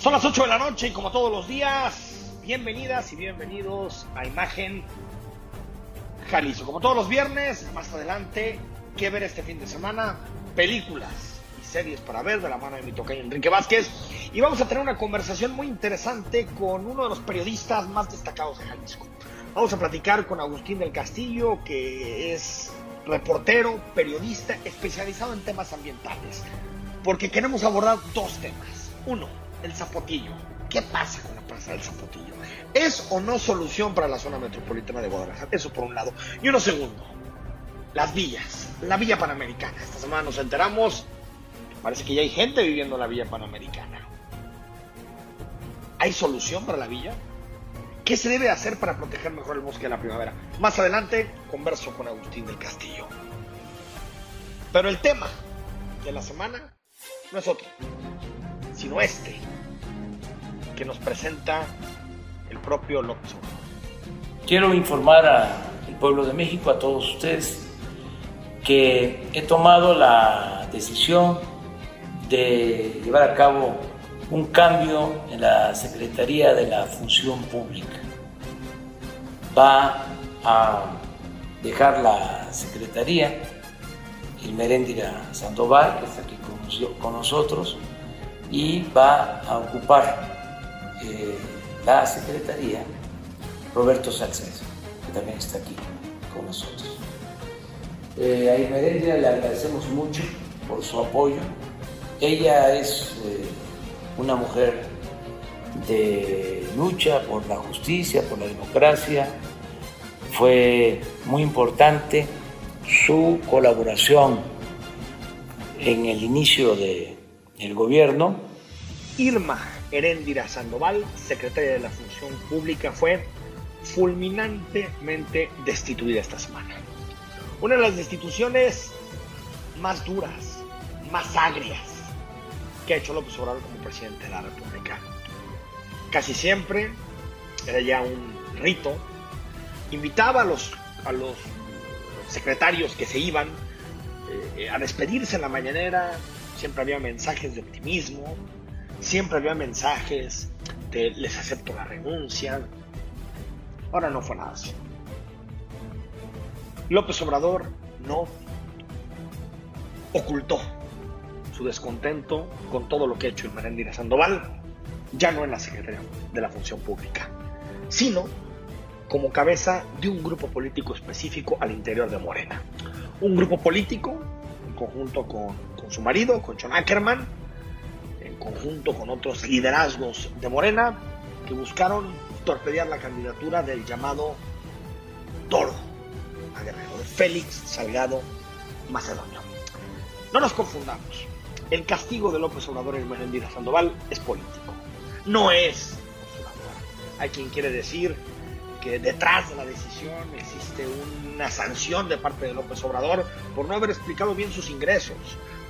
Son las 8 de la noche y como todos los días, bienvenidas y bienvenidos a Imagen Jalisco. Como todos los viernes, más adelante, ¿qué ver este fin de semana? Películas y series para ver de la mano de mi tocayo Enrique Vázquez. Y vamos a tener una conversación muy interesante con uno de los periodistas más destacados de Jalisco. Vamos a platicar con Agustín del Castillo, que es reportero, periodista especializado en temas ambientales. Porque queremos abordar dos temas. Uno, el Zapotillo. ¿Qué pasa con la plaza del Zapotillo? ¿Es o no solución para la zona metropolitana de Guadalajara? Eso por un lado. Y uno segundo, las villas, la Villa Panamericana. Esta semana nos enteramos, parece que ya hay gente viviendo en la Villa Panamericana. ¿Hay solución para la villa? ¿Qué se debe hacer para proteger mejor el bosque de la primavera? Más adelante converso con Agustín del Castillo. Pero el tema de la semana no es otro, sino este, que nos presenta el propio López Obrador. Quiero informar al pueblo de México, a todos ustedes, que he tomado la decisión de llevar a cabo un cambio en la Secretaría de la Función Pública. Va a dejar la Secretaría el Meréndira Sandoval, que está aquí con nosotros, y va a ocupar eh, la Secretaría Roberto Salcedo, que también está aquí con nosotros. Eh, a Irmeréndira le agradecemos mucho por su apoyo. Ella es eh, una mujer de lucha por la justicia, por la democracia. Fue muy importante su colaboración en el inicio del el gobierno. Irma Heréndira Sandoval, secretaria de la Función Pública, fue fulminantemente destituida esta semana. Una de las destituciones más duras, más agrias que ha hecho López Obrador como presidente de la República. Casi siempre era ya un rito. Invitaba a los, a los secretarios que se iban eh, a despedirse en la mañanera. Siempre había mensajes de optimismo, siempre había mensajes de les acepto la renuncia. Ahora no fue nada así. López Obrador no ocultó su descontento con todo lo que ha hecho el Merendira Sandoval, ya no en la Secretaría de la Función Pública, sino como cabeza de un grupo político específico al interior de Morena. Un grupo político, en conjunto con, con su marido, con John Ackerman, conjunto con otros liderazgos de Morena, que buscaron torpedear la candidatura del llamado Toro a de Félix Salgado Macedonio. No nos confundamos. El castigo de López Obrador en Merendira Sandoval es político. No es. Hay quien quiere decir que detrás de la decisión existe una sanción de parte de López Obrador por no haber explicado bien sus ingresos,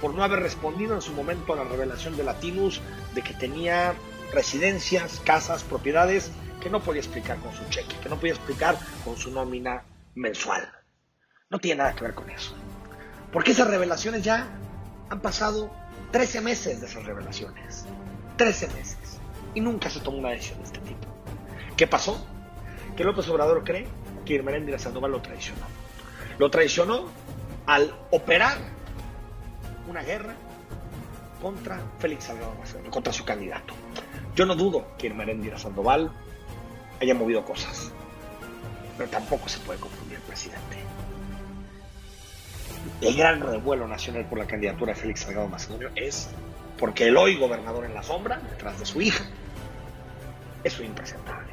por no haber respondido en su momento a la revelación de Latinus de que tenía residencias, casas, propiedades que no podía explicar con su cheque, que no podía explicar con su nómina mensual. No tiene nada que ver con eso. Porque esas revelaciones ya han pasado 13 meses de esas revelaciones. 13 meses. Y nunca se tomó una decisión de este tipo. ¿Qué pasó? Que López Obrador cree que Irmeréndira Sandoval lo traicionó. Lo traicionó al operar una guerra contra Félix Salgado Macedonio, contra su candidato. Yo no dudo que Irmeréndira Sandoval haya movido cosas, pero tampoco se puede confundir el presidente. El gran revuelo nacional por la candidatura de Félix Salgado Macedonio es porque el hoy gobernador en la sombra, detrás de su hija, es un impresentable.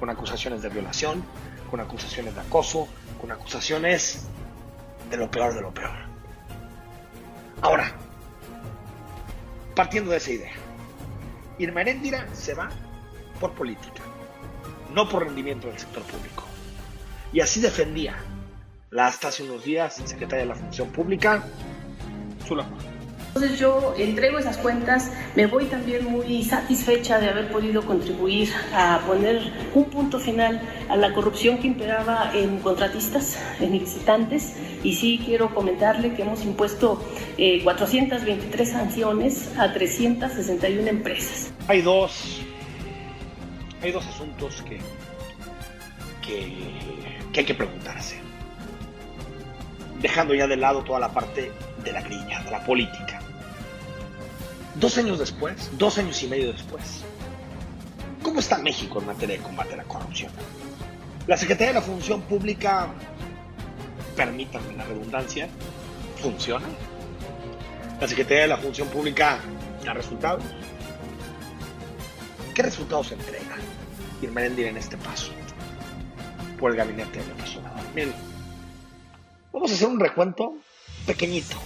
Con acusaciones de violación, con acusaciones de acoso, con acusaciones de lo peor de lo peor. Ahora, partiendo de esa idea, Irma Heréndira se va por política, no por rendimiento del sector público. Y así defendía la hasta hace unos días secretaria de la Función Pública. Entonces yo entrego esas cuentas, me voy también muy satisfecha de haber podido contribuir a poner un punto final a la corrupción que imperaba en contratistas, en licitantes, y sí quiero comentarle que hemos impuesto 423 eh, sanciones a 361 empresas. Hay dos, hay dos asuntos que, que, que hay que preguntarse, dejando ya de lado toda la parte de la grilla, de la política. Dos años después, dos años y medio después, ¿cómo está México en materia de combate a la corrupción? La Secretaría de la Función Pública, permítanme la redundancia, funciona. La Secretaría de la Función Pública da resultados. ¿Qué resultados entrega Irmerendir en este paso por el gabinete de López Obrador? Miren, vamos a hacer un recuento pequeñito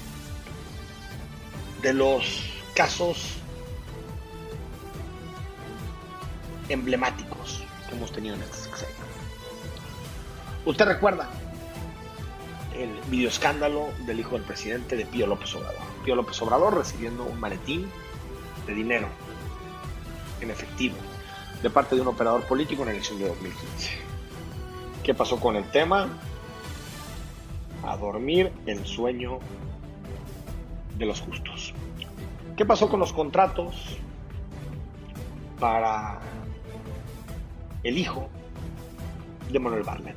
de los casos emblemáticos que hemos tenido en este sexenio. Usted recuerda el videoescándalo del hijo del presidente de Pío López Obrador. Pío López Obrador recibiendo un maletín de dinero en efectivo de parte de un operador político en la elección de 2015. ¿Qué pasó con el tema? A dormir el sueño de los justos. ¿Qué pasó con los contratos para el hijo de Manuel Barlet?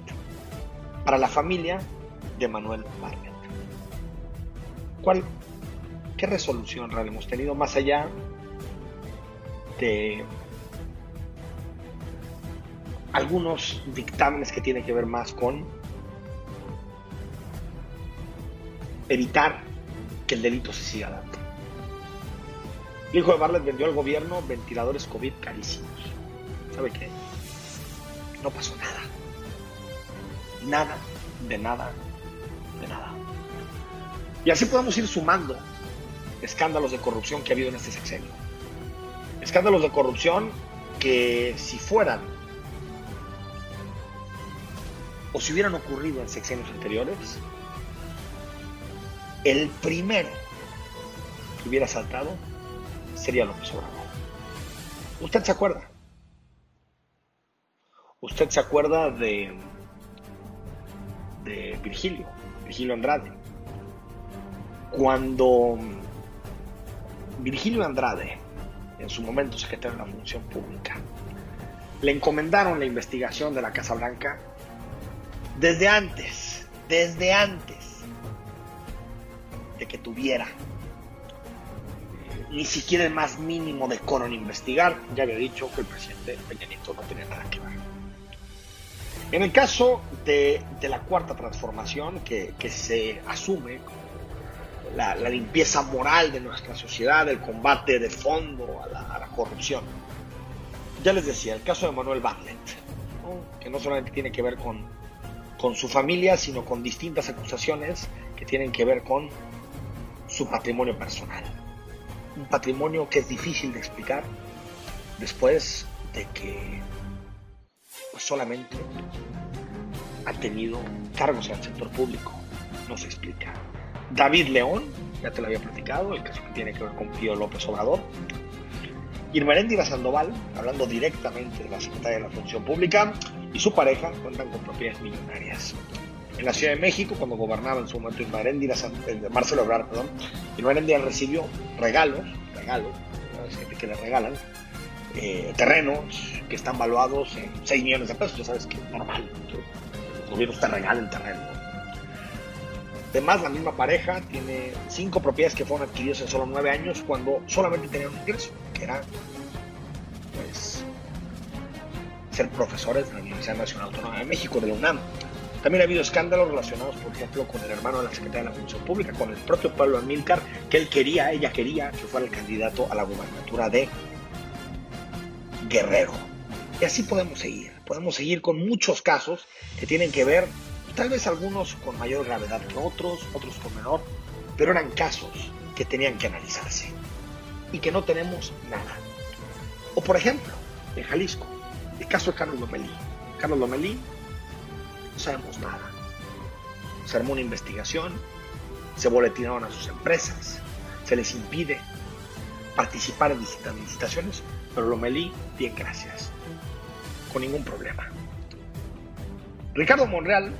Para la familia de Manuel Barlet. ¿Cuál, ¿Qué resolución real hemos tenido más allá de algunos dictámenes que tienen que ver más con evitar que el delito se siga dando? El hijo de Barlet vendió al gobierno ventiladores COVID carísimos. ¿Sabe qué? No pasó nada. Nada, de nada, de nada. Y así podemos ir sumando escándalos de corrupción que ha habido en este sexenio. Escándalos de corrupción que si fueran o si hubieran ocurrido en sexenios anteriores, el primero que hubiera saltado sería López Obrador. ¿Usted se acuerda? ¿Usted se acuerda de, de Virgilio, Virgilio Andrade? Cuando Virgilio Andrade, en su momento secretario de la Función Pública, le encomendaron la investigación de la Casa Blanca desde antes, desde antes de que tuviera ni siquiera el más mínimo decoro en investigar. Ya había dicho que el presidente Peña Nieto no tenía nada que ver. En el caso de, la cuarta transformación, que, se asume la, limpieza moral de nuestra sociedad, el combate de fondo a la, corrupción. Ya les decía, el caso de Manuel Bartlett, que no solamente tiene que ver con, con su familia, sino con distintas acusaciones que tienen que ver con su patrimonio personal un patrimonio que es difícil de explicar después de que pues, solamente ha tenido cargos en el sector público. No se explica. David León, ya te lo había platicado, el caso que tiene que ver con Pío López Obrador. Irmeréndira Sandoval, hablando directamente de la Secretaría de la Función Pública, y su pareja cuentan con propiedades millonarias en la Ciudad de México, cuando gobernaba en su momento Irmaréndira, eh, Marcelo Ebrard, perdón, Irmaréndira recibió regalos, regalos, gente que le regalan, eh, terrenos que están valuados en 6 millones de pesos, ya sabes que es normal, los gobiernos te regalen terreno. Además, la misma pareja tiene cinco propiedades que fueron adquiridas en solo nueve años cuando solamente tenían un ingreso, que era pues, ser profesores de la Universidad Nacional Autónoma de México, de la UNAM. También ha habido escándalos relacionados, por ejemplo, con el hermano de la Secretaría de la Función Pública, con el propio Pablo Amílcar, que él quería, ella quería que fuera el candidato a la gubernatura de Guerrero. Y así podemos seguir. Podemos seguir con muchos casos que tienen que ver, tal vez algunos con mayor gravedad que otros, otros con menor, pero eran casos que tenían que analizarse y que no tenemos nada. O por ejemplo, en Jalisco, el caso de Carlos Lomelí. Carlos Lomelí sabemos nada. Se armó una investigación, se boletinaron a sus empresas, se les impide participar en licitaciones, pero Lomelí, bien gracias, con ningún problema. Ricardo Monreal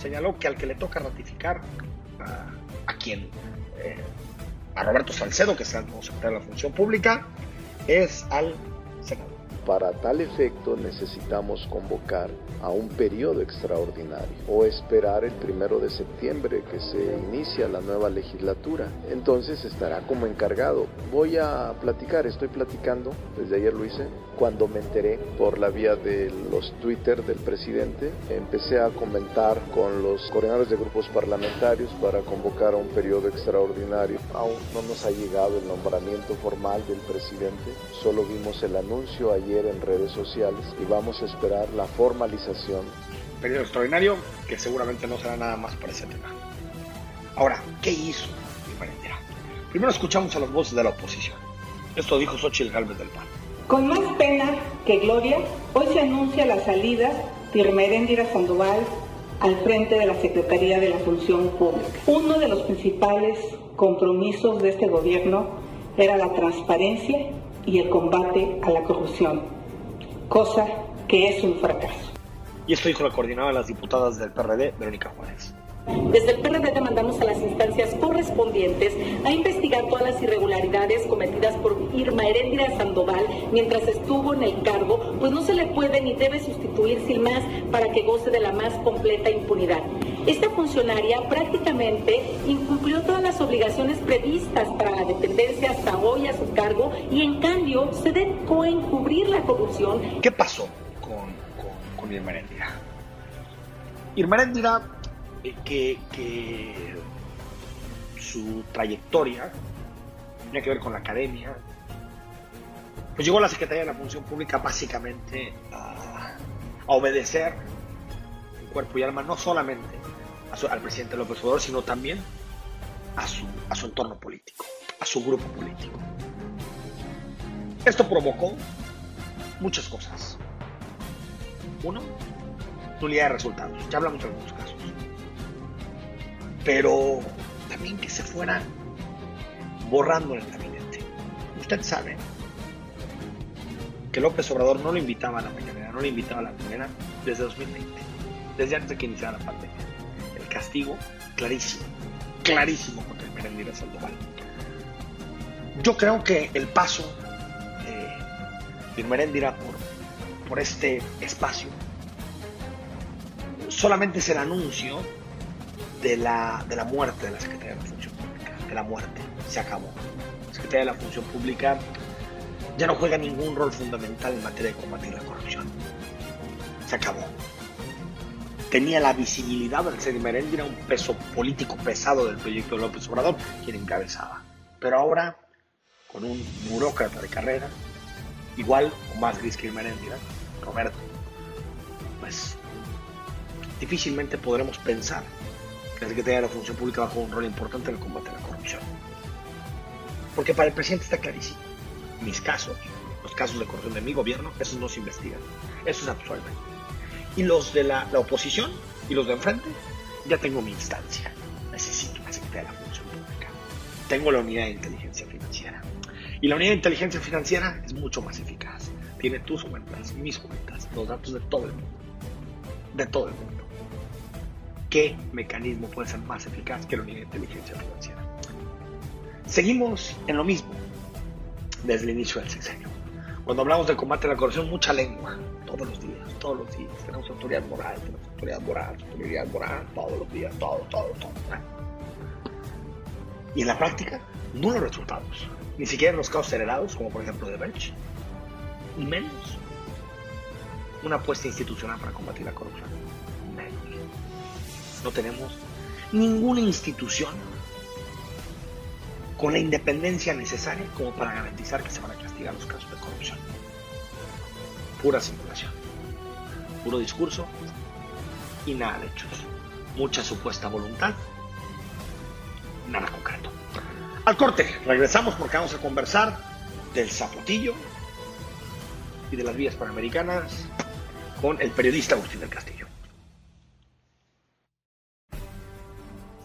señaló que al que le toca ratificar a, quien, eh, a Roberto Salcedo, que es el secretario de la Función Pública, es al. Para tal efecto necesitamos convocar a un periodo extraordinario o esperar el primero de septiembre que se inicia la nueva legislatura. Entonces estará como encargado. Voy a platicar, estoy platicando, desde ayer lo hice, cuando me enteré por la vía de los Twitter del presidente, empecé a comentar con los coordinadores de grupos parlamentarios para convocar a un periodo extraordinario. Aún no nos ha llegado el nombramiento formal del presidente, solo vimos el anuncio ayer en redes sociales y vamos a esperar la formalización. Periodo extraordinario que seguramente no será nada más para ese tema. Ahora, ¿qué hizo Primero escuchamos a las voces de la oposición. Esto dijo Xochitl Gálvez del PAN. Con más pena que gloria, hoy se anuncia la salida de Irmeréndira Sandoval al frente de la Secretaría de la Función Pública. Uno de los principales compromisos de este gobierno era la transparencia y el combate a la corrupción, cosa que es un fracaso. Y esto dijo la coordinadora de las diputadas del PRD, Verónica Juárez. Desde el PRD demandamos a las instancias correspondientes a investigar todas las irregularidades cometidas por Irma Heréndira Sandoval mientras estuvo en el cargo, pues no se le puede ni debe sustituir sin más para que goce de la más completa impunidad. Esta funcionaria prácticamente incumplió todas las obligaciones previstas para la dependencia hasta hoy a su cargo y en cambio se dedicó a encubrir la corrupción. ¿Qué pasó con, Irma Heréndira? Irma Heréndira que, su trayectoria tenía que ver con la academia. Pues llegó a la Secretaría de la Función Pública básicamente a, obedecer en cuerpo y alma no solamente al presidente López Obrador, sino también a su, a su entorno político, a su grupo político. Esto provocó muchas cosas. Uno, nulidad de resultados. Ya hablamos de algunos casos pero también que se fuera borrando en el gabinete. Usted sabe que López Obrador no lo invitaba a la mañanera, no lo invitaba a la mañanera desde 2020, desde antes de que iniciara la pandemia. El castigo clarísimo, clarísimo contra el Merendira Sandoval. Yo creo que el paso de Merendira por, por este espacio solamente es el anuncio de la, de la muerte de la Secretaría de la Función Pública, de la muerte, se acabó. La Secretaría de la Función Pública ya no juega ningún rol fundamental en materia de combatir la corrupción. Se acabó. Tenía la visibilidad del ser era un peso político pesado del proyecto de López Obrador, quien encabezaba. Pero ahora, con un burócrata de carrera, igual o más gris que Merendira, Roberto, pues difícilmente podremos pensar la Secretaría de la Función Pública va un rol importante en el combate a la corrupción. Porque para el presidente está clarísimo. Mis casos, los casos de corrupción de mi gobierno, esos no se investigan. Esos absuelven. Y los de la, oposición y los de enfrente, ya tengo mi instancia. Necesito una Secretaría de la Función Pública. Tengo la unidad de inteligencia financiera. Y la unidad de inteligencia financiera es mucho más eficaz. Tiene tus cuentas, mis cuentas, los datos de todo el mundo. De todo el mundo qué mecanismo puede ser más eficaz que la de inteligencia financiera. Seguimos en lo mismo desde el inicio del sexenio. Cuando hablamos de combate a la corrupción, mucha lengua, todos los días, todos los días. Tenemos autoridad moral, tenemos autoridad moral, autoridad moral, todos los días, todo, todo, todo. Y en la práctica, no los resultados. Ni siquiera en los casos acelerados, como por ejemplo de Bench. Y menos una apuesta institucional para combatir la corrupción no tenemos ninguna institución con la independencia necesaria como para garantizar que se van a castigar los casos de corrupción. Pura simulación, puro discurso y nada de hechos. Mucha supuesta voluntad, nada concreto. Al corte, regresamos porque vamos a conversar del zapotillo y de las vías panamericanas con el periodista Agustín del Castillo.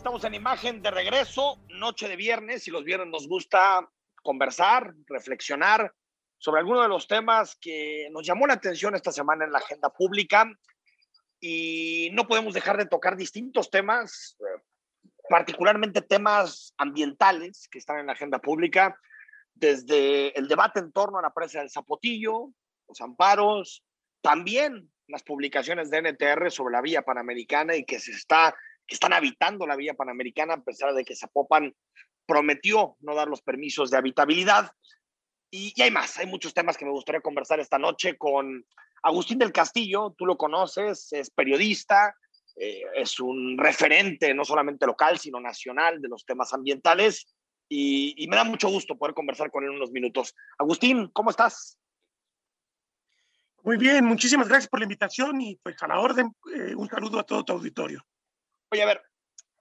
estamos en imagen de regreso, noche de viernes, y los viernes nos gusta conversar, reflexionar sobre algunos de los temas que nos llamó la atención esta semana en la agenda pública. Y no podemos dejar de tocar distintos temas, eh, particularmente temas ambientales que están en la agenda pública, desde el debate en torno a la presa del Zapotillo, los amparos, también las publicaciones de NTR sobre la vía panamericana y que se está que están habitando la vía panamericana a pesar de que Zapopan prometió no dar los permisos de habitabilidad. Y, y, hay más, hay muchos temas que me gustaría conversar esta noche con Agustín del Castillo, tú lo conoces, es periodista, eh, es un referente no solamente local, sino nacional de los temas ambientales y, y, me da mucho gusto poder conversar con él unos minutos. Agustín, ¿cómo estás? Muy bien, muchísimas gracias por la invitación y pues a la orden, eh, un saludo a todo tu auditorio. Oye, a ver,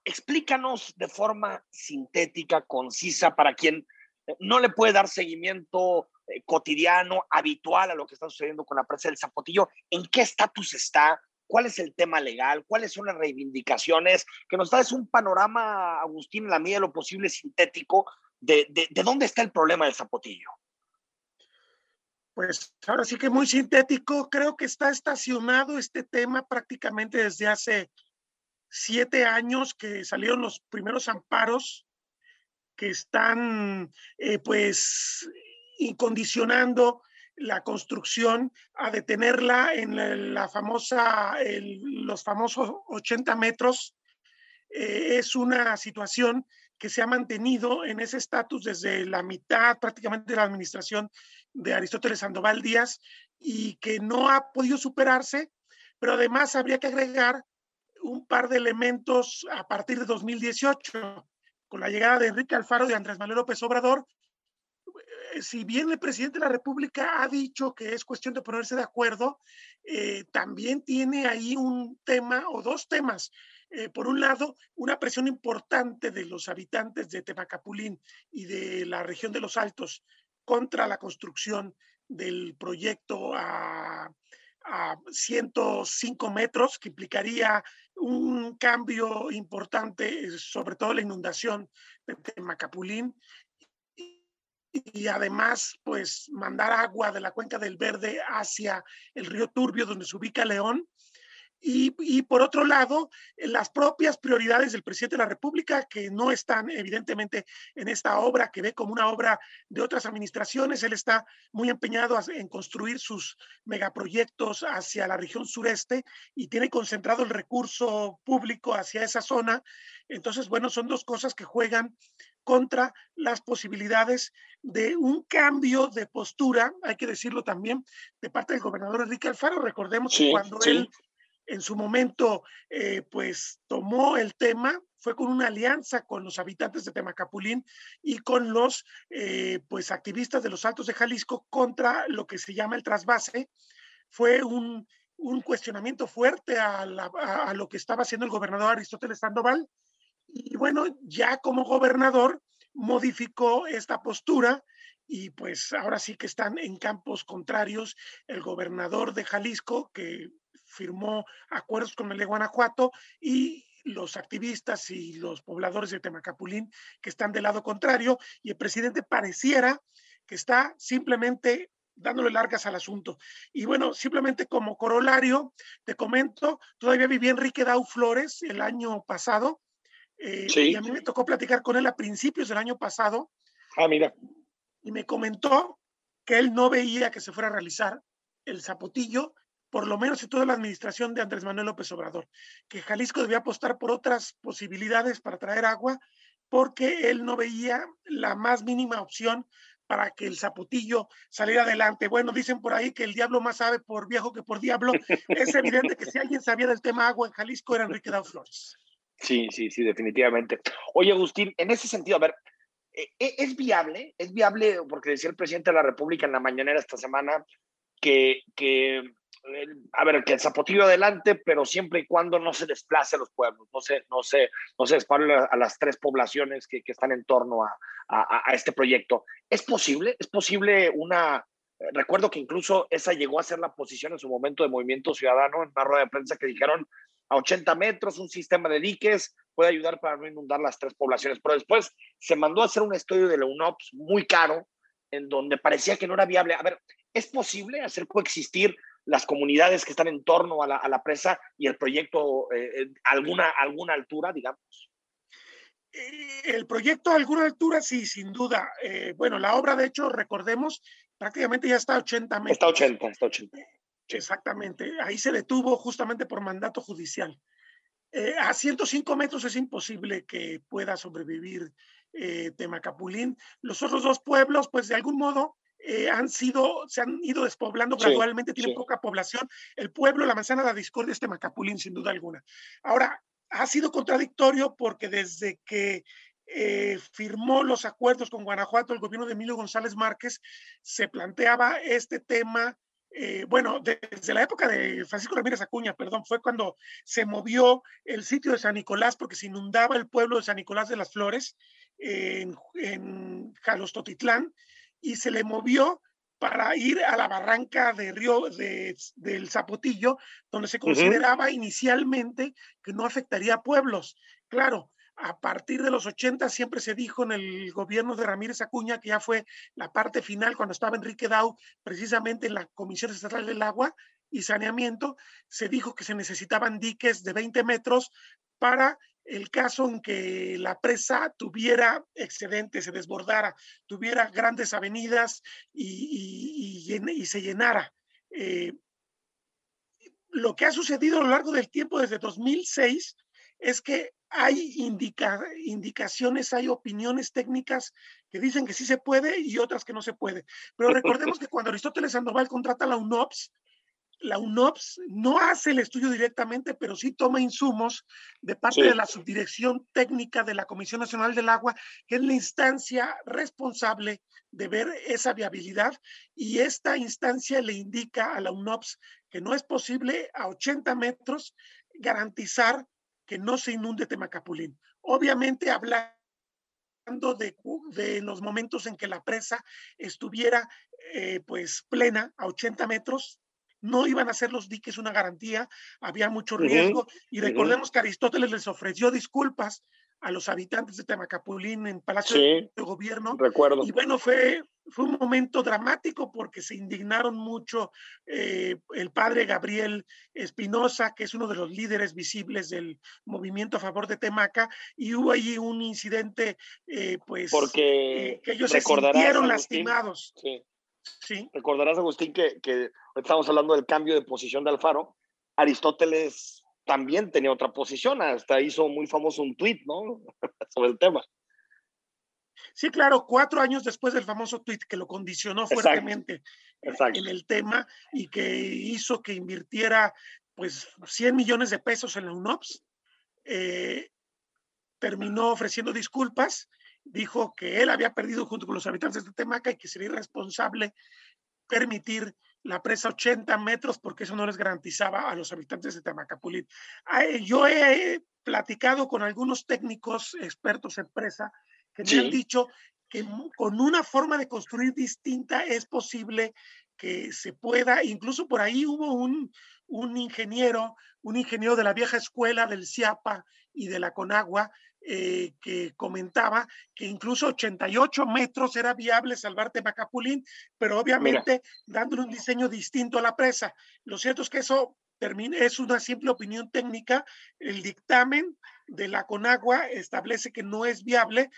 explícanos de forma sintética, concisa, para quien no le puede dar seguimiento eh, cotidiano, habitual a lo que está sucediendo con la presa del Zapotillo, ¿en qué estatus está? ¿Cuál es el tema legal? ¿Cuáles son las reivindicaciones? Que nos das un panorama, Agustín, en la medida de lo posible sintético, de, de, de dónde está el problema del Zapotillo. Pues ahora sí que muy sintético, creo que está estacionado este tema prácticamente desde hace siete años que salieron los primeros amparos que están eh, pues incondicionando la construcción a detenerla en la, la famosa, el, los famosos 80 metros. Eh, es una situación que se ha mantenido en ese estatus desde la mitad prácticamente de la administración de Aristóteles Sandoval Díaz y que no ha podido superarse, pero además habría que agregar un par de elementos a partir de 2018, con la llegada de Enrique Alfaro y Andrés Manuel López Obrador. Eh, si bien el presidente de la República ha dicho que es cuestión de ponerse de acuerdo, eh, también tiene ahí un tema o dos temas. Eh, por un lado, una presión importante de los habitantes de Temacapulín y de la región de los Altos contra la construcción del proyecto a, a 105 metros, que implicaría un cambio importante, sobre todo la inundación de Macapulín, y además, pues, mandar agua de la cuenca del Verde hacia el río Turbio, donde se ubica León, y, y, por otro lado, las propias prioridades del presidente de la República, que no están evidentemente en esta obra, que ve como una obra de otras administraciones. Él está muy empeñado en construir sus megaproyectos hacia la región sureste y tiene concentrado el recurso público hacia esa zona. Entonces, bueno, son dos cosas que juegan contra las posibilidades de un cambio de postura, hay que decirlo también, de parte del gobernador Enrique Alfaro. Recordemos sí, que cuando sí. él en su momento, eh, pues tomó el tema, fue con una alianza con los habitantes de Temacapulín y con los, eh, pues, activistas de los Altos de Jalisco contra lo que se llama el trasvase. Fue un, un cuestionamiento fuerte a, a, lo que estaba haciendo el gobernador Aristóteles Sandoval. Y bueno, ya como gobernador modificó esta postura y pues ahora sí que están en campos contrarios el gobernador de Jalisco, que firmó acuerdos con el de Guanajuato y los activistas y los pobladores de Temacapulín que están del lado contrario y el presidente pareciera que está simplemente dándole largas al asunto. Y bueno, simplemente como corolario, te comento, todavía viví Enrique Dau Flores el año pasado eh, sí. y a mí me tocó platicar con él a principios del año pasado. Ah, mira. Y me comentó que él no veía que se fuera a realizar el zapotillo por lo menos en toda la administración de Andrés Manuel López Obrador, que Jalisco debía apostar por otras posibilidades para traer agua, porque él no veía la más mínima opción para que el zapotillo saliera adelante. Bueno, dicen por ahí que el diablo más sabe por viejo que por diablo. Es evidente que si alguien sabía del tema agua en Jalisco era Enrique Dao Flores. Sí, sí, sí, definitivamente. Oye, Agustín, en ese sentido, a ver, e, e, ¿es viable? ¿Es viable? Porque decía el presidente de la República en la mañanera esta semana que, que a ver, que el zapotillo adelante, pero siempre y cuando no se desplace a los pueblos, no se, no se, no se dispare a las tres poblaciones que, que están en torno a, a, a, este proyecto. ¿Es posible? ¿Es posible una... Recuerdo que incluso esa llegó a ser la posición en su momento de Movimiento Ciudadano en una rueda de prensa que dijeron, a 80 metros, un sistema de diques puede ayudar para no inundar las tres poblaciones. Pero después se mandó a hacer un estudio de la UNOPS muy caro, en donde parecía que no era viable. A ver, ¿es posible hacer coexistir las comunidades que están en torno a la, presa y el proyecto a eh, alguna, alguna altura, digamos? Eh, el proyecto a alguna altura, sí, sin duda. Eh, bueno, la obra, de hecho, recordemos, prácticamente ya está a 80 metros. Está 80, está 80. Exactamente. Ahí se detuvo justamente por mandato judicial. Eh, a 105 metros es imposible que pueda sobrevivir Temacapulín. Los otros dos pueblos, pues de algún modo, han sido, se han ido despoblando gradualmente, tienen poca población. El pueblo, la manzana de la discordia es Temacapulín, sin duda alguna. Ahora, ha sido contradictorio porque desde que eh, firmó los acuerdos con Guanajuato, el gobierno de Emilio González Márquez, se planteaba este tema, eh, bueno, desde la época de Francisco Ramírez Acuña, perdón, fue cuando se movió el sitio de San Nicolás porque se inundaba el pueblo de San Nicolás de las Flores en, en Jalostotitlán y se le movió para ir a la barranca de Río de, del Zapotillo, donde se consideraba inicialmente que no afectaría a pueblos. Claro, a partir de los 80 siempre se dijo en el gobierno de Ramírez Acuña, que ya fue la parte final cuando estaba Enrique Dau, precisamente en la Comisión Estatal del Agua y Saneamiento, se dijo que se necesitaban diques de 20 metros para el caso en que la presa tuviera excedente, se desbordara, tuviera grandes avenidas y, se llenara. Eh, lo que ha sucedido a lo largo del tiempo desde 2006 es que hay indicaciones, hay opiniones técnicas que dicen que sí se puede y otras que no se puede. Pero recordemos que cuando Aristóteles Sandoval contrata la UNOPS, la UNOPS no hace el estudio directamente, pero sí toma insumos de parte de la subdirección técnica de la Comisión Nacional del Agua, que es la instancia responsable de ver esa viabilidad y esta instancia le indica a la UNOPS que no es posible a 80 metros garantizar que no se inunde Temacapulín. Obviamente hablando de, de los momentos en que la presa estuviera eh, pues plena a 80 metros, no iban a ser los diques una garantía, había mucho riesgo. y recordemos que Aristóteles les ofreció disculpas a los habitantes de Temacapulín en Palacio de Gobierno. Recuerdo. Y bueno, fue, fue un momento dramático porque se indignaron mucho eh, el padre Gabriel Espinosa, que es uno de los líderes visibles del movimiento a favor de Temaca, y hubo ahí un incidente, eh, pues, porque eh, que ellos se sintieron lastimados. Sí. Sí. Recordarás, Agustín, que, que estamos hablando del cambio de posición de Alfaro. Aristóteles también tenía otra posición, hasta hizo muy famoso un tuit, ¿no? Sobre el tema. Sí, claro, cuatro años después del famoso tuit que lo condicionó fuertemente en el tema y que hizo que invirtiera pues 100 millones de pesos en la UNOPS, eh, terminó ofreciendo disculpas dijo que él había perdido junto con los habitantes de Temaca y que sería irresponsable permitir la presa 80 metros porque eso no les garantizaba a los habitantes de Temacapulín. Yo he platicado con algunos técnicos expertos en presa que me han dicho que con una forma de construir distinta es posible que se pueda, incluso por ahí hubo un, un ingeniero, un ingeniero de la vieja escuela del CIAPA y de la Conagua, eh, que comentaba que incluso 88 metros era viable salvar Temacapulín, pero obviamente dándole un diseño distinto a la presa. Lo cierto es que eso termina, es una simple opinión técnica. El dictamen de la Conagua establece que no es viable.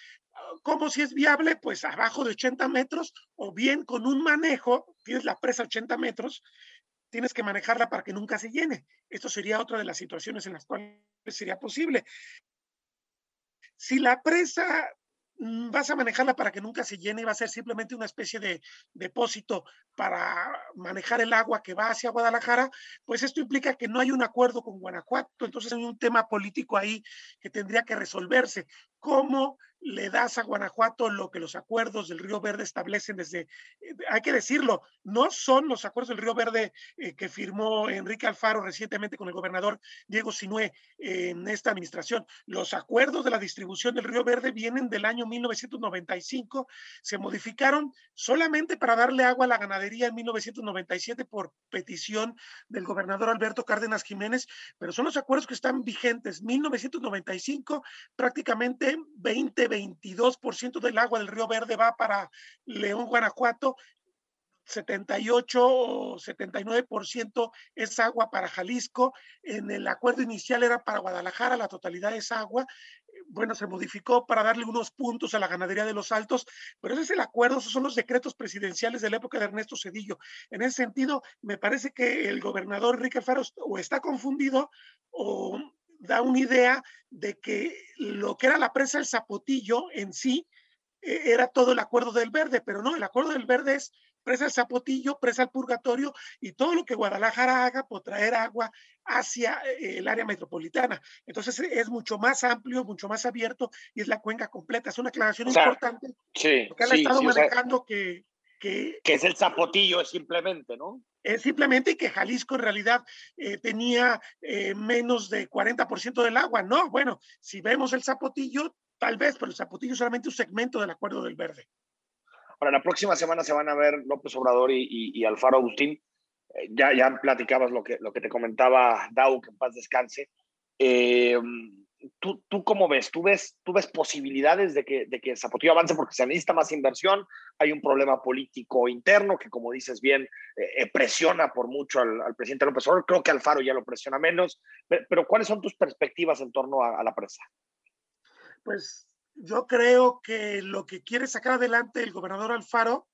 ¿Cómo si es viable? Pues abajo de 80 metros o bien con un manejo, tienes la presa 80 metros, tienes que manejarla para que nunca se llene. Esto sería otra de las situaciones en las cuales sería posible. Si la presa mm, vas a manejarla para que nunca se llene, va a ser simplemente una especie de depósito para manejar el agua que va hacia Guadalajara, pues esto implica que no hay un acuerdo con Guanajuato, entonces hay un tema político ahí que tendría que resolverse. ¿Cómo le das a Guanajuato lo que los acuerdos del Río Verde establecen desde, eh, hay que decirlo, no son los acuerdos del Río Verde eh, que firmó Enrique Alfaro recientemente con el gobernador Diego Sinué en esta administración. Los acuerdos de la distribución del Río Verde vienen del año 1995, se modificaron solamente para darle agua a la ganadería en 1997 por petición del gobernador Alberto Cárdenas Jiménez, pero son los acuerdos que están vigentes. 1995, prácticamente 20, 22% del agua del Río Verde va para León, Guanajuato, 78 o 79% es agua para Jalisco. En el acuerdo inicial era para Guadalajara, la totalidad es agua. Bueno, se modificó para darle unos puntos a la ganadería de los altos, pero ese es el acuerdo, esos son los decretos presidenciales de la época de Ernesto Cedillo. En ese sentido, me parece que el gobernador Enrique Alfaro o está confundido o da una idea de que lo que era la presa del Zapotillo en sí e, era todo el acuerdo del verde, pero no, el acuerdo del verde es presa del Zapotillo, presa del Purgatorio y todo lo que Guadalajara haga por traer agua hacia eh, el área metropolitana. Entonces es mucho más amplio, mucho más abierto y es la cuenca completa. Es una aclaración importante. Sí, porque han estado manejando que, que, que... es el Zapotillo, simplemente, ¿no? Es simplemente que Jalisco en realidad eh, tenía eh, menos de 40% del agua. No, bueno, si vemos el Zapotillo, tal vez, pero el Zapotillo es solamente un segmento del Acuerdo del Verde. Ahora, la próxima semana se van a ver López Obrador y, y, Alfaro Agustín. Eh, ya, ya platicabas lo que, lo que te comentaba Dau, que en paz descanse. Eh, ¿tú, ¿Tú cómo ves? ¿Tú ves, tú ves posibilidades de que, de que Zapotillo avance porque se necesita más inversión? Hay un problema político interno que, como dices bien, eh, eh presiona por mucho al, al, presidente López Obrador. Creo que Alfaro ya lo presiona menos. Pero, ¿cuáles son tus perspectivas en torno a, a la presa? Pues yo creo que lo que quiere sacar adelante el gobernador Alfaro,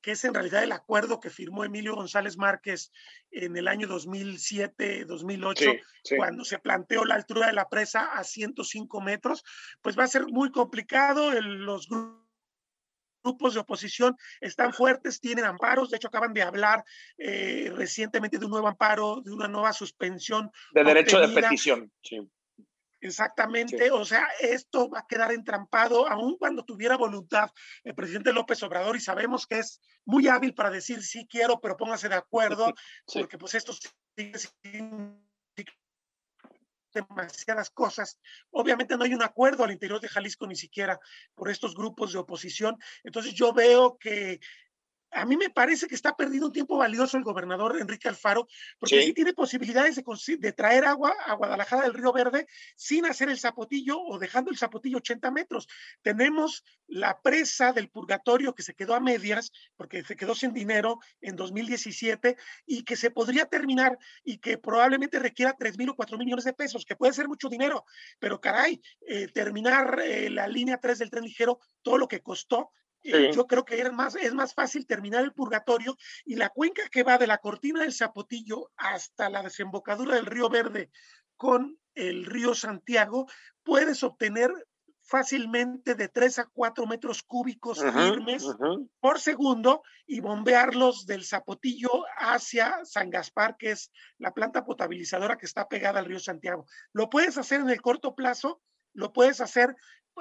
que es en realidad el acuerdo que firmó Emilio González Márquez en el año 2007-2008, sí, sí. cuando se planteó la altura de la presa a 105 metros, pues va a ser muy complicado. El, los grupos de oposición están fuertes, tienen amparos, de hecho acaban de hablar eh, recientemente de un nuevo amparo, de una nueva suspensión. De derecho obtenida. de petición, sí. Exactamente, sí. o sea, esto va a quedar entrampado, aun cuando tuviera voluntad el presidente López Obrador, y sabemos que es muy hábil para decir sí quiero, pero póngase de acuerdo, sí. porque pues esto sigue demasiadas cosas. Obviamente no hay un acuerdo al interior de Jalisco ni siquiera por estos grupos de oposición. Entonces yo veo que a mí me parece que está perdiendo un tiempo valioso el gobernador Enrique Alfaro, porque sí, sí tiene posibilidades de, de, traer agua a Guadalajara del Río Verde sin hacer el zapotillo o dejando el zapotillo 80 metros. Tenemos la presa del purgatorio que se quedó a medias porque se quedó sin dinero en 2017 y que se podría terminar y que probablemente requiera 3 mil o 4 millones de pesos, que puede ser mucho dinero, pero caray, eh, terminar eh, la línea 3 del tren ligero, todo lo que costó, Sí. Yo creo que era más, es más fácil terminar el purgatorio y la cuenca que va de la cortina del Zapotillo hasta la desembocadura del río Verde con el río Santiago, puedes obtener fácilmente de 3 a 4 metros cúbicos firmes por segundo y bombearlos del Zapotillo hacia San Gaspar, que es la planta potabilizadora que está pegada al río Santiago. Lo puedes hacer en el corto plazo, lo puedes hacer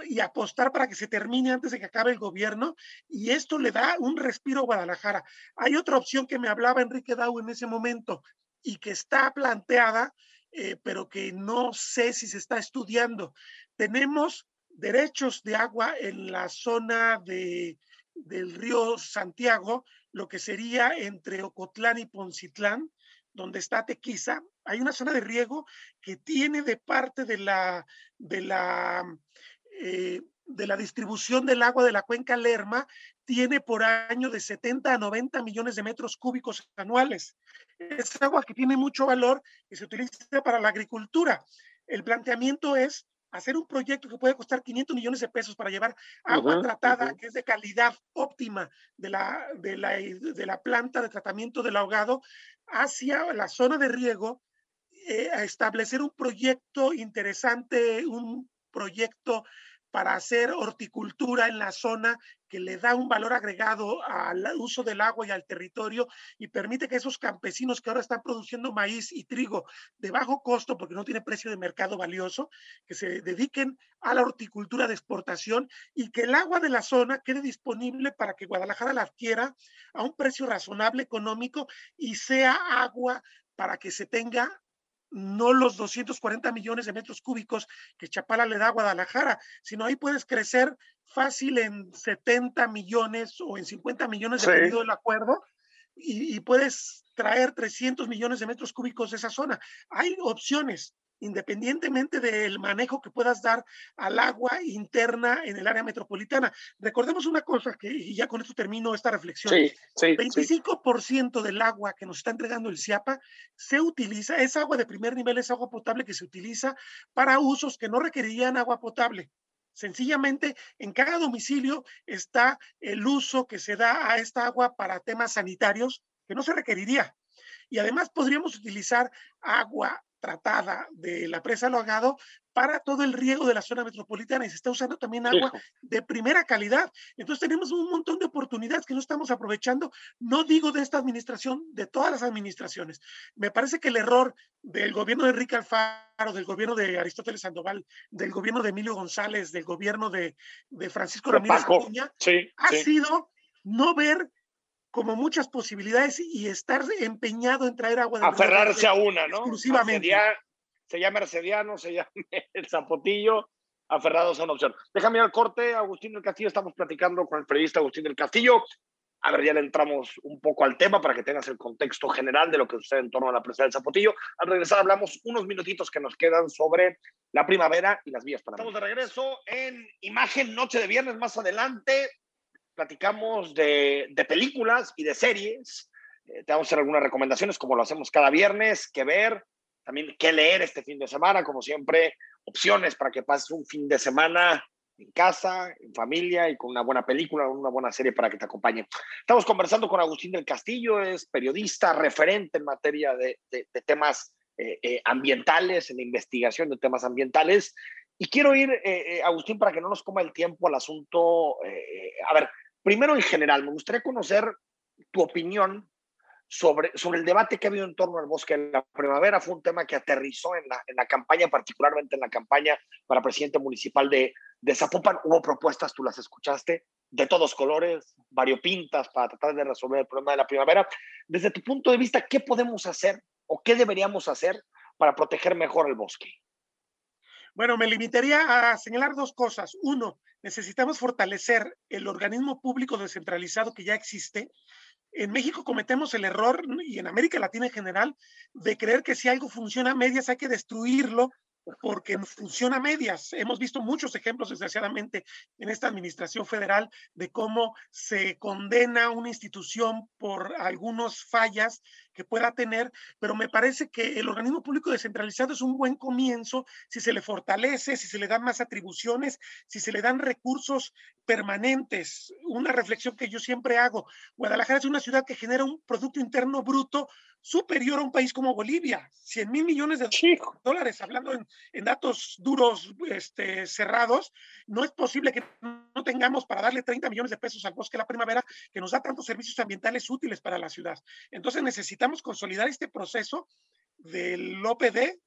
y apostar para que se termine antes de que acabe el gobierno y esto le da un respiro a Guadalajara. Hay otra opción que me hablaba Enrique Dau en ese momento y que está planteada, eh, pero que no sé si se está estudiando. Tenemos derechos de agua en la zona de, del río Santiago, lo que sería entre Ocotlán y Poncitlán, donde está Tequiza, hay una zona de riego que tiene de parte de la, de la eh, de la distribución del agua de la cuenca Lerma tiene por año de 70 a 90 millones de metros cúbicos anuales. Es agua que tiene mucho valor y se utiliza para la agricultura. El planteamiento es hacer un proyecto que puede costar 500 millones de pesos para llevar agua tratada, que es de calidad óptima de la, de, la, de la planta de tratamiento del ahogado, hacia la zona de riego, eh, a establecer un proyecto interesante, un proyecto para hacer horticultura en la zona que le da un valor agregado al uso del agua y al territorio y permite que esos campesinos que ahora están produciendo maíz y trigo de bajo costo, porque no tiene precio de mercado valioso, que se dediquen a la horticultura de exportación y que el agua de la zona quede disponible para que Guadalajara la adquiera a un precio razonable económico y sea agua para que se tenga no los 240 millones de metros cúbicos que Chapala le da a Guadalajara, sino ahí puedes crecer fácil en 70 millones o en 50 millones dependiendo del acuerdo y, y, puedes traer 300 millones de metros cúbicos de esa zona. Hay opciones independientemente del manejo que puedas dar al agua interna en el área metropolitana. Recordemos una cosa, que, y ya con esto termino esta reflexión. Sí, sí, 25% del agua que nos está entregando el CIAPA se utiliza, es agua de primer nivel, es agua potable que se utiliza para usos que no requerirían agua potable. Sencillamente, en cada domicilio está el uso que se da a esta agua para temas sanitarios que no se requeriría. Y además podríamos utilizar agua tratada de la presa Logado para todo el riego de la zona metropolitana y se está usando también agua de primera calidad. Entonces tenemos un montón de oportunidades que no estamos aprovechando, no digo de esta administración, de todas las administraciones. Me parece que el error del gobierno de Enrique Alfaro, del gobierno de Aristóteles Sandoval, del gobierno de Emilio González, del gobierno de, de Francisco Ramírez Acuña, ha sido no ver como muchas posibilidades y estar empeñado en traer agua de Aferrarse a una, ¿no? Exclusivamente. se llama Mercediano, se llama el Zapotillo, aferrados a una opción. Déjame ir al corte, Agustín del Castillo, estamos platicando con el periodista Agustín del Castillo. A ver, ya le entramos un poco al tema para que tengas el contexto general de lo que sucede en torno a la presa del Zapotillo. Al regresar hablamos unos minutitos que nos quedan sobre la primavera y las vías para... Estamos de regreso en Imagen Noche de Viernes más adelante platicamos de, películas y de series. Eh, te vamos a hacer algunas recomendaciones, como lo hacemos cada viernes, qué ver, también qué leer este fin de semana, como siempre, opciones para que pases un fin de semana en casa, en familia y con una buena película, una buena serie para que te acompañe. Estamos conversando con Agustín del Castillo, es periodista, referente en materia de, temas eh, eh, ambientales, en la investigación de temas ambientales. Y quiero ir, Agustín, para que no nos coma el tiempo al asunto. a ver, Primero, en general, me gustaría conocer tu opinión sobre, sobre el debate que ha habido en torno al bosque de la primavera. Fue un tema que aterrizó en la, en la campaña, particularmente en la campaña para presidente municipal de, de Zapopan. Hubo propuestas, tú las escuchaste, de todos colores, variopintas, para tratar de resolver el problema de la primavera. Desde tu punto de vista, ¿qué podemos hacer o qué deberíamos hacer para proteger mejor el bosque? Bueno, me limitaría a señalar dos cosas. Uno, necesitamos fortalecer el organismo público descentralizado que ya existe. En México cometemos el error, y en América Latina en general, de creer que si algo funciona a medias hay que destruirlo porque funciona a medias. Hemos visto muchos ejemplos, desgraciadamente, en esta administración federal de cómo se condena una institución por algunas fallas que pueda tener, pero me parece que el organismo público descentralizado es un buen comienzo si se le fortalece, si se le dan más atribuciones, si se le dan recursos permanentes. Una reflexión que yo siempre hago, Guadalajara es una ciudad que genera un Producto Interno Bruto superior a un país como Bolivia, 100 mil millones de dólares, hablando en, en, datos duros, este, cerrados, no es posible que no tengamos para darle 30 millones de pesos al bosque de la primavera que nos da tantos servicios ambientales útiles para la ciudad. Entonces necesitamos consolidar este proceso del OPD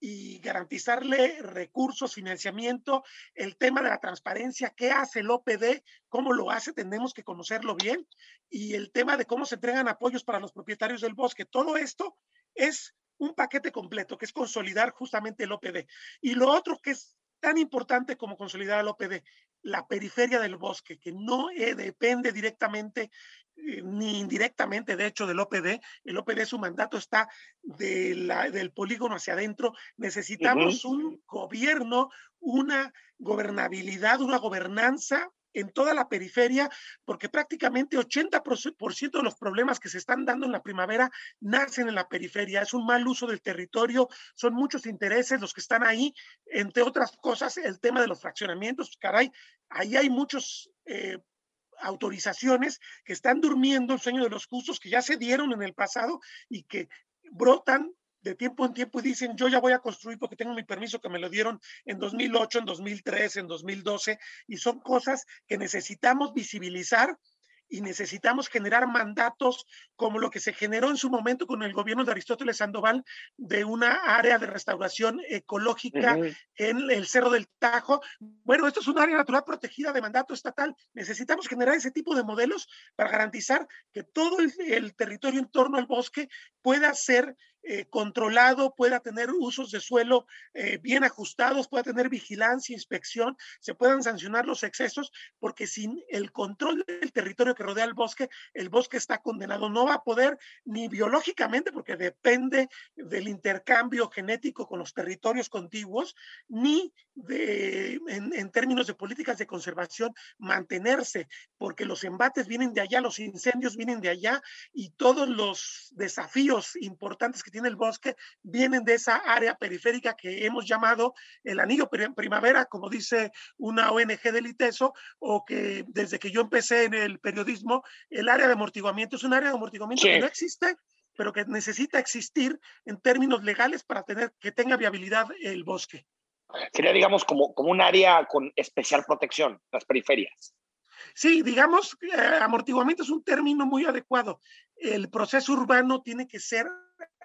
y garantizarle recursos, financiamiento, el tema de la transparencia, qué hace el OPD, cómo lo hace, tenemos que conocerlo bien, y el tema de cómo se entregan apoyos para los propietarios del bosque. Todo esto es un paquete completo, que es consolidar justamente el OPD. Y lo otro que es tan importante como consolidar el OPD, la periferia del bosque, que no eh, depende directamente eh, ni indirectamente, de hecho, del OPD. El OPD, su mandato está de la, del polígono hacia adentro. Necesitamos un gobierno, una gobernabilidad, una gobernanza en toda la periferia, porque prácticamente 80% de los problemas que se están dando en la primavera nacen en la periferia. Es un mal uso del territorio, son muchos intereses los que están ahí, entre otras cosas, el tema de los fraccionamientos. Caray, ahí hay muchos eh, autorizaciones que están durmiendo el sueño de los justos que ya se dieron en el pasado y que brotan de tiempo en tiempo y dicen, yo ya voy a construir porque tengo mi permiso que me lo dieron en 2008, en 2003, en 2012, y son cosas que necesitamos visibilizar y necesitamos generar mandatos como lo que se generó en su momento con el gobierno de Aristóteles Sandoval de una área de restauración ecológica en el Cerro del Tajo. Bueno, esto es un área natural protegida de mandato estatal. Necesitamos generar ese tipo de modelos para garantizar que todo el, el territorio en torno al bosque pueda ser eh, controlado, pueda tener usos de suelo eh, bien ajustados, pueda tener vigilancia, inspección, se puedan sancionar los excesos, porque sin el control del territorio que rodea el bosque, el bosque está condenado. No va a poder ni biológicamente, porque depende del intercambio genético con los territorios contiguos, ni de, en, en términos de políticas de conservación, mantenerse, porque los embates vienen de allá, los incendios vienen de allá y todos los desafíos importantes que tiene el bosque vienen de esa área periférica que hemos llamado el anillo primavera, como dice una ONG del ITESO, o que desde que yo empecé en el periodismo, el área de amortiguamiento es un área de amortiguamiento que no existe, pero que necesita existir en términos legales para tener que tenga viabilidad el bosque. Sería, digamos, como, como un área con especial protección, las periferias. Sí, digamos, eh, amortiguamiento es un término muy adecuado. El proceso urbano tiene que ser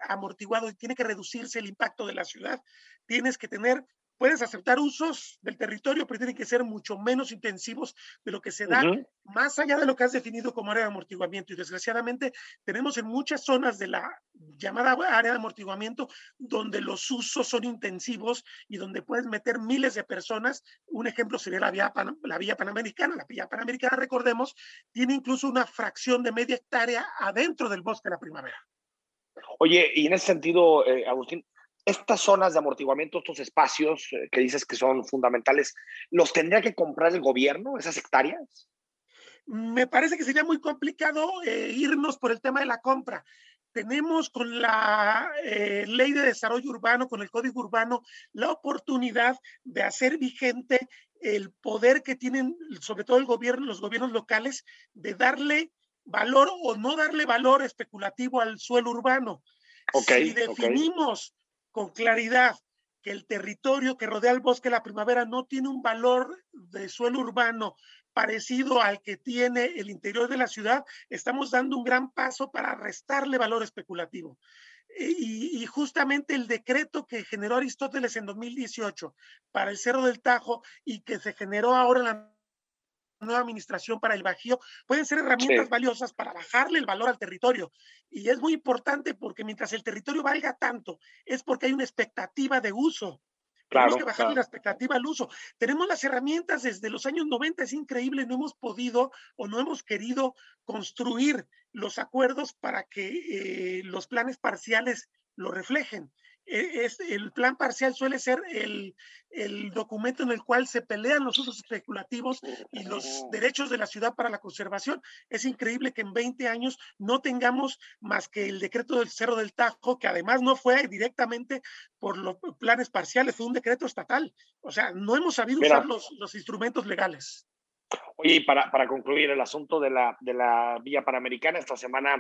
amortiguado y tiene que reducirse el impacto de la ciudad. Tienes que tener, puedes aceptar usos del territorio, pero tienen que ser mucho menos intensivos de lo que se da más allá de lo que has definido como área de amortiguamiento. Y desgraciadamente tenemos en muchas zonas de la llamada área de amortiguamiento donde los usos son intensivos y donde puedes meter miles de personas. Un ejemplo sería la vía, la vía panamericana. La vía panamericana, recordemos, tiene incluso una fracción de media hectárea adentro del bosque de la primavera. Oye, y en ese sentido, eh, Agustín, estas zonas de amortiguamiento, estos espacios eh, que dices que son fundamentales, ¿los tendría que comprar el gobierno, esas hectáreas? Me parece que sería muy complicado eh, irnos por el tema de la compra. Tenemos con la ley de desarrollo urbano, con el código urbano, la oportunidad de hacer vigente el poder que tienen, sobre todo el gobierno, los gobiernos locales, de darle valor o no darle valor especulativo al suelo urbano. si definimos con claridad que el territorio que rodea el bosque de la primavera no tiene un valor de suelo urbano parecido al que tiene el interior de la ciudad, estamos dando un gran paso para restarle valor especulativo. Y, y, justamente el decreto que generó Aristóteles en 2018 para el Cerro del Tajo y que se generó ahora en la nueva administración para el Bajío, pueden ser herramientas valiosas para bajarle el valor al territorio. Y es muy importante porque mientras el territorio valga tanto, es porque hay una expectativa de uso. Tenemos que bajarle la expectativa al uso. Tenemos las herramientas desde los años 90, es increíble, no hemos podido o no hemos querido construir los acuerdos para que eh, los planes parciales lo reflejen. E, es, el plan parcial suele ser el, el, documento en el cual se pelean los usos especulativos y los derechos de la ciudad para la conservación. Es increíble que en 20 años no tengamos más que el decreto del Cerro del Tajo, que además no fue directamente por los planes parciales, fue un decreto estatal. O sea, no hemos sabido usar los, los, instrumentos legales. Oye, y para, para concluir el asunto de la, de la Vía Panamericana, esta semana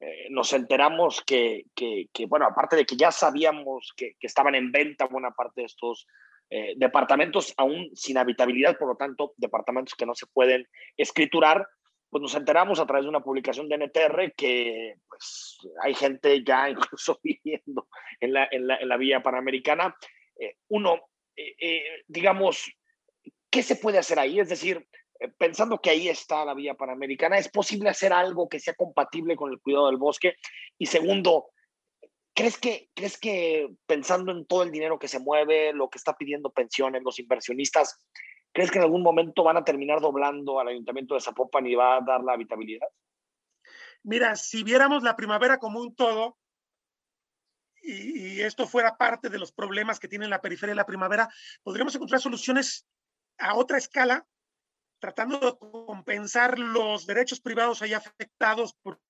eh, nos enteramos que, que, bueno, aparte de que ya sabíamos que, que estaban en venta buena parte de estos eh, departamentos aún sin habitabilidad, por lo tanto, departamentos que no se pueden escriturar, pues nos enteramos a través de una publicación de NTR que pues, hay gente ya incluso viviendo en la, en la, en la vía panamericana. Eh, uno, digamos, ¿qué se puede hacer ahí? Es decir, eh, pensando que ahí está la vía panamericana, ¿es posible hacer algo que sea compatible con el cuidado del bosque? Y segundo, ¿crees que, ¿crees que pensando en todo el dinero que se mueve, lo que está pidiendo pensiones, los inversionistas, ¿crees que en algún momento van a terminar doblando al ayuntamiento de Zapopan y va a dar la habitabilidad? Mira, si viéramos la primavera como un todo, y, y, esto fuera parte de los problemas que tiene la periferia de la primavera, podríamos encontrar soluciones a otra escala tratando de compensar los derechos privados ahí afectados por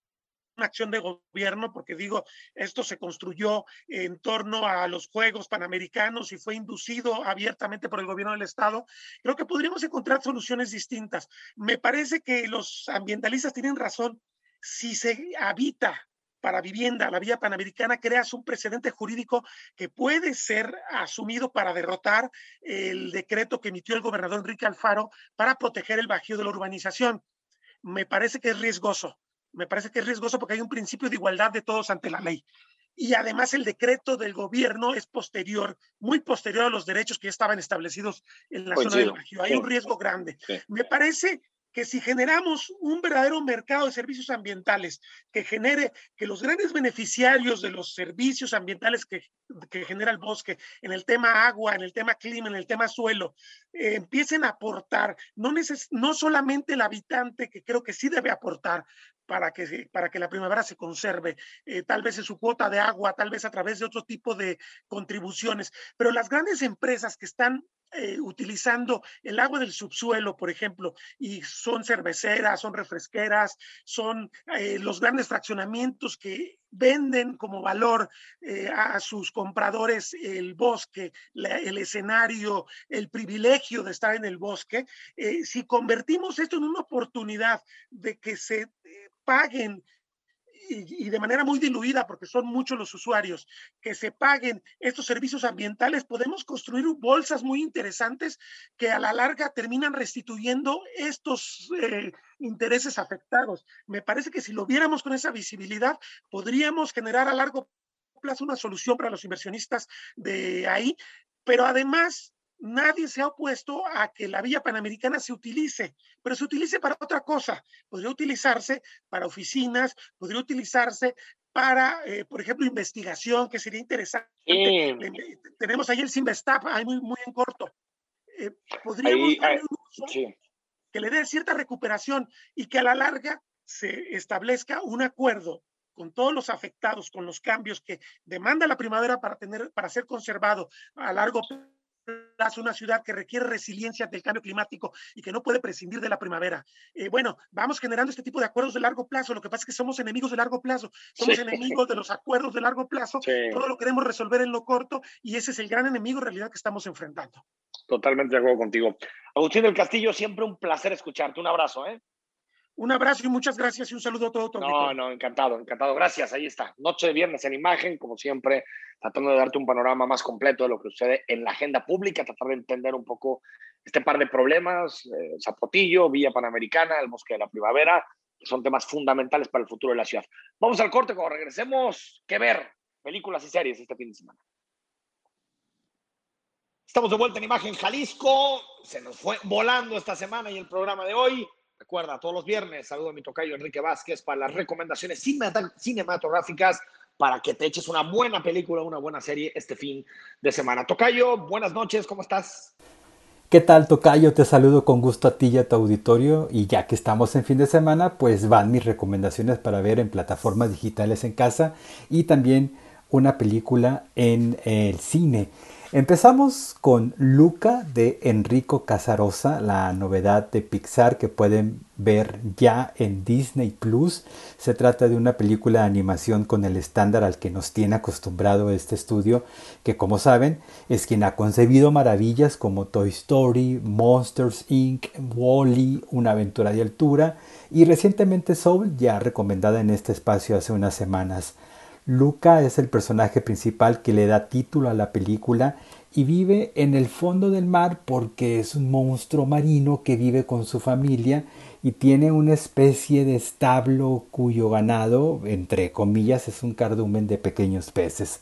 una acción de gobierno, porque digo, esto se construyó en torno a los Juegos Panamericanos y fue inducido abiertamente por el gobierno del Estado, creo que podríamos encontrar soluciones distintas. Me parece que los ambientalistas tienen razón. Si se habita para vivienda, la vía panamericana, creas un precedente jurídico que puede ser asumido para derrotar el decreto que emitió el gobernador Enrique Alfaro para proteger el bajío de la urbanización. Me parece que es riesgoso, me parece que es riesgoso porque hay un principio de igualdad de todos ante la ley. Y además el decreto del gobierno es posterior, muy posterior a los derechos que ya estaban establecidos en la zona del Bajío. Hay un riesgo grande. Me parece que si generamos un verdadero mercado de servicios ambientales que genere que los grandes beneficiarios de los servicios ambientales que, genera el bosque en el tema agua, en el tema clima, en el tema suelo, eh, empiecen a aportar, no, no solamente el habitante que creo que sí debe aportar, para que, para que la primavera se conserve, eh, tal vez en su cuota de agua, tal vez a través de otro tipo de contribuciones. Pero las grandes empresas que están eh, utilizando el agua del subsuelo, por ejemplo, y son cerveceras, son refresqueras, son eh, los grandes fraccionamientos que venden como valor eh, a sus compradores el bosque, el escenario, el privilegio de estar en el bosque, si convertimos esto en una oportunidad de que se paguen y, de manera muy diluida, porque son muchos los usuarios, que se paguen estos servicios ambientales, podemos construir bolsas muy interesantes que a la larga terminan restituyendo estos eh, intereses afectados. Me parece que si lo viéramos con esa visibilidad, podríamos generar a largo plazo una solución para los inversionistas de ahí, pero además nadie se ha opuesto a que la vía panamericana se utilice, pero se utilice para otra cosa. Podría utilizarse para oficinas, podría utilizarse para, eh, por ejemplo, investigación, que sería interesante. Tenemos ahí el Simvestap, ahí muy, muy en corto. Eh, podríamos que le dé cierta recuperación y que a la larga se establezca un acuerdo con todos los afectados, con los cambios que demanda la primavera para tener, para ser conservado a largo plazo una ciudad que requiere resiliencia del cambio climático y que no puede prescindir de la primavera. Eh, bueno, vamos generando este tipo de acuerdos de largo plazo. Lo que pasa es que somos enemigos de largo plazo, somos enemigos de los acuerdos de largo plazo. Todo lo queremos resolver en lo corto y ese es el gran enemigo en realidad que estamos enfrentando. Totalmente de acuerdo contigo. Agustín del Castillo, siempre un placer escucharte. Un abrazo, ¿eh? Un abrazo y muchas gracias y un saludo a todo. todo no, no, encantado, encantado. Gracias, ahí está. Noche de viernes en imagen, como siempre, tratando de darte un panorama más completo de lo que sucede en la agenda pública, tratar de entender un poco este par de problemas, eh, Zapotillo, Villa Panamericana, el Bosque de la Primavera, que son temas fundamentales para el futuro de la ciudad. Vamos al corte, cuando regresemos, ¿qué ver? Películas y series este fin de semana. Estamos de vuelta en Imagen Jalisco. Se nos fue volando esta semana y el programa de hoy. Recuerda, todos los viernes saludo a mi tocayo Enrique Vázquez para las recomendaciones cinematográficas para que te eches una buena película, una buena serie este fin de semana. Tocayo, buenas noches, ¿cómo estás? ¿Qué tal, Tocayo? Te saludo con gusto a ti y a tu auditorio. Y ya que estamos en fin de semana, pues van mis recomendaciones para ver en plataformas digitales en casa y también una película en el cine. Empezamos con Luca de Enrico Casarosa, la novedad de Pixar que pueden ver ya en Disney Plus. Se trata de una película de animación con el estándar al que nos tiene acostumbrado este estudio, que como saben es quien ha concebido maravillas como Toy Story, Monsters Inc., Wally, Una aventura de altura y recientemente Soul, ya recomendada en este espacio hace unas semanas. Luca es el personaje principal que le da título a la película y vive en el fondo del mar porque es un monstruo marino que vive con su familia y tiene una especie de establo cuyo ganado, entre comillas, es un cardumen de pequeños peces.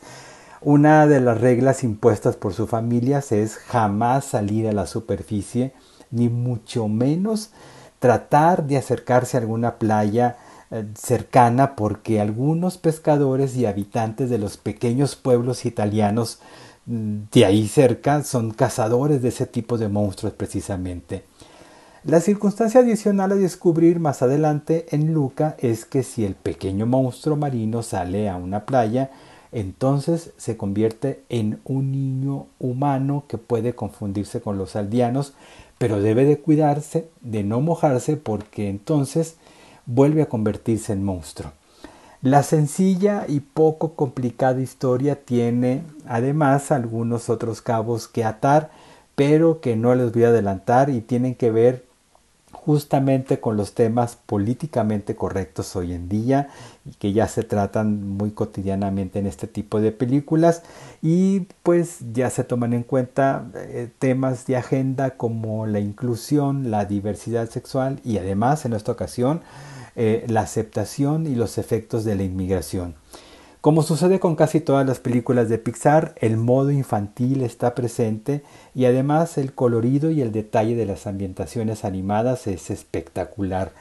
Una de las reglas impuestas por su familia es jamás salir a la superficie, ni mucho menos tratar de acercarse a alguna playa cercana porque algunos pescadores y habitantes de los pequeños pueblos italianos mm, de ahí cerca son cazadores de ese tipo de monstruos precisamente. La circunstancia adicional a descubrir más adelante en Luca es que si el pequeño monstruo marino sale a una playa, entonces se convierte en un niño humano que puede confundirse con los aldeanos, pero debe de cuidarse de no mojarse porque entonces vuelve a convertirse en monstruo. La sencilla y poco complicada historia tiene además algunos otros cabos que atar, pero que no les voy a adelantar y tienen que ver justamente con los temas políticamente correctos hoy en día y que ya se tratan muy cotidianamente en este tipo de películas y pues ya se toman en cuenta eh, temas de agenda como la inclusión, la diversidad sexual y además en esta ocasión eh, la aceptación y los efectos de la inmigración. Como sucede con casi todas las películas de Pixar, el modo infantil está presente y además el colorido y el detalle de las ambientaciones animadas es espectacular.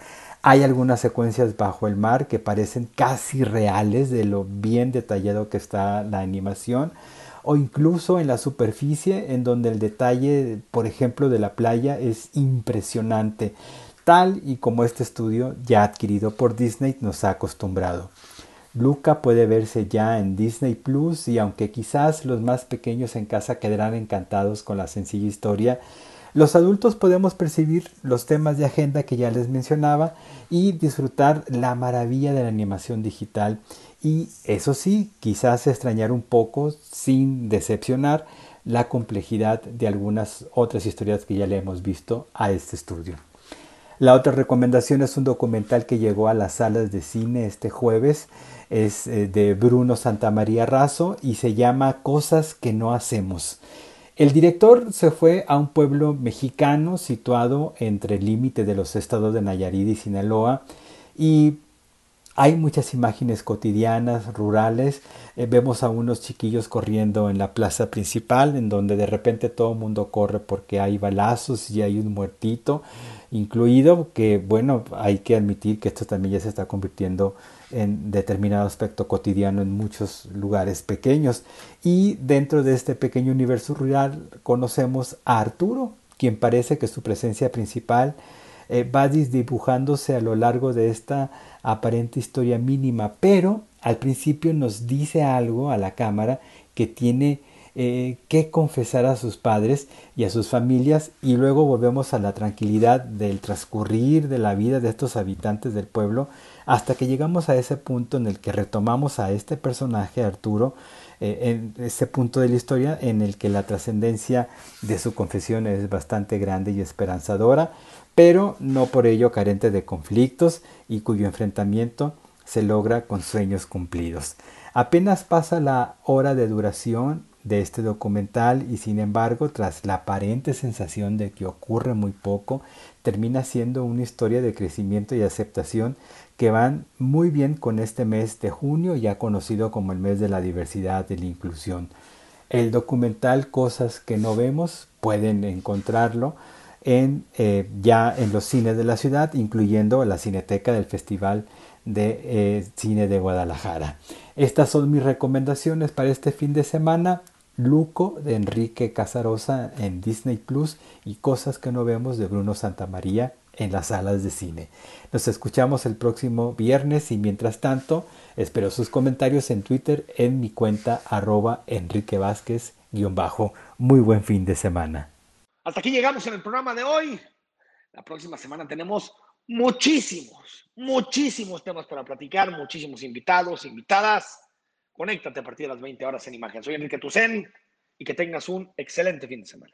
Hay algunas secuencias bajo el mar que parecen casi reales de lo bien detallado que está la animación o incluso en la superficie en donde el detalle, por ejemplo, de la playa es impresionante, tal y como este estudio ya adquirido por Disney nos ha acostumbrado. Luca puede verse ya en Disney Plus y aunque quizás los más pequeños en casa quedarán encantados con la sencilla historia, los adultos podemos percibir los temas de agenda que ya les mencionaba y disfrutar la maravilla de la animación digital y eso sí, quizás extrañar un poco sin decepcionar la complejidad de algunas otras historias que ya le hemos visto a este estudio. La otra recomendación es un documental que llegó a las salas de cine este jueves es eh, de Bruno Santamaría Razo y se llama Cosas que no hacemos. El director se fue a un pueblo mexicano situado entre el límite de los estados de Nayarit y Sinaloa y hay muchas imágenes cotidianas, rurales. Eh, vemos a unos chiquillos corriendo en la plaza principal, en donde de repente todo el mundo corre porque hay balazos y hay un muertito incluido, que bueno, hay que admitir que esto también ya se está convirtiendo en determinado aspecto cotidiano en muchos lugares pequeños. Y dentro de este pequeño universo rural conocemos a Arturo, quien parece que su presencia principal eh, va dibujándose a lo largo de esta aparente historia mínima, pero al principio nos dice algo a la cámara que tiene eh, que confesar a sus padres y a sus familias y luego volvemos a la tranquilidad del transcurrir de la vida de estos habitantes del pueblo hasta que llegamos a ese punto en el que retomamos a este personaje Arturo eh, en ese punto de la historia en el que la trascendencia de su confesión es bastante grande y esperanzadora pero no por ello carente de conflictos y cuyo enfrentamiento se logra con sueños cumplidos. Apenas pasa la hora de duración de este documental y sin embargo, tras la aparente sensación de que ocurre muy poco, termina siendo una historia de crecimiento y aceptación que van muy bien con este mes de junio, ya conocido como el mes de la diversidad y la inclusión. El documental Cosas que no vemos pueden encontrarlo en, eh, ya en los cines de la ciudad, incluyendo la cineteca del Festival de eh, Cine de Guadalajara. Estas son mis recomendaciones para este fin de semana. Luco de Enrique Casarosa en Disney Plus y Cosas que no vemos de Bruno Santamaría en las salas de cine. Nos escuchamos el próximo viernes y mientras tanto espero sus comentarios en Twitter en mi cuenta arroba Enrique Vázquez bajo. Muy buen fin de semana. Hasta aquí llegamos en el programa de hoy. La próxima semana tenemos muchísimos, muchísimos temas para platicar, muchísimos invitados, invitadas. Conéctate a partir de las 20 horas en imagen. Soy Enrique Tucen y que tengas un excelente fin de semana.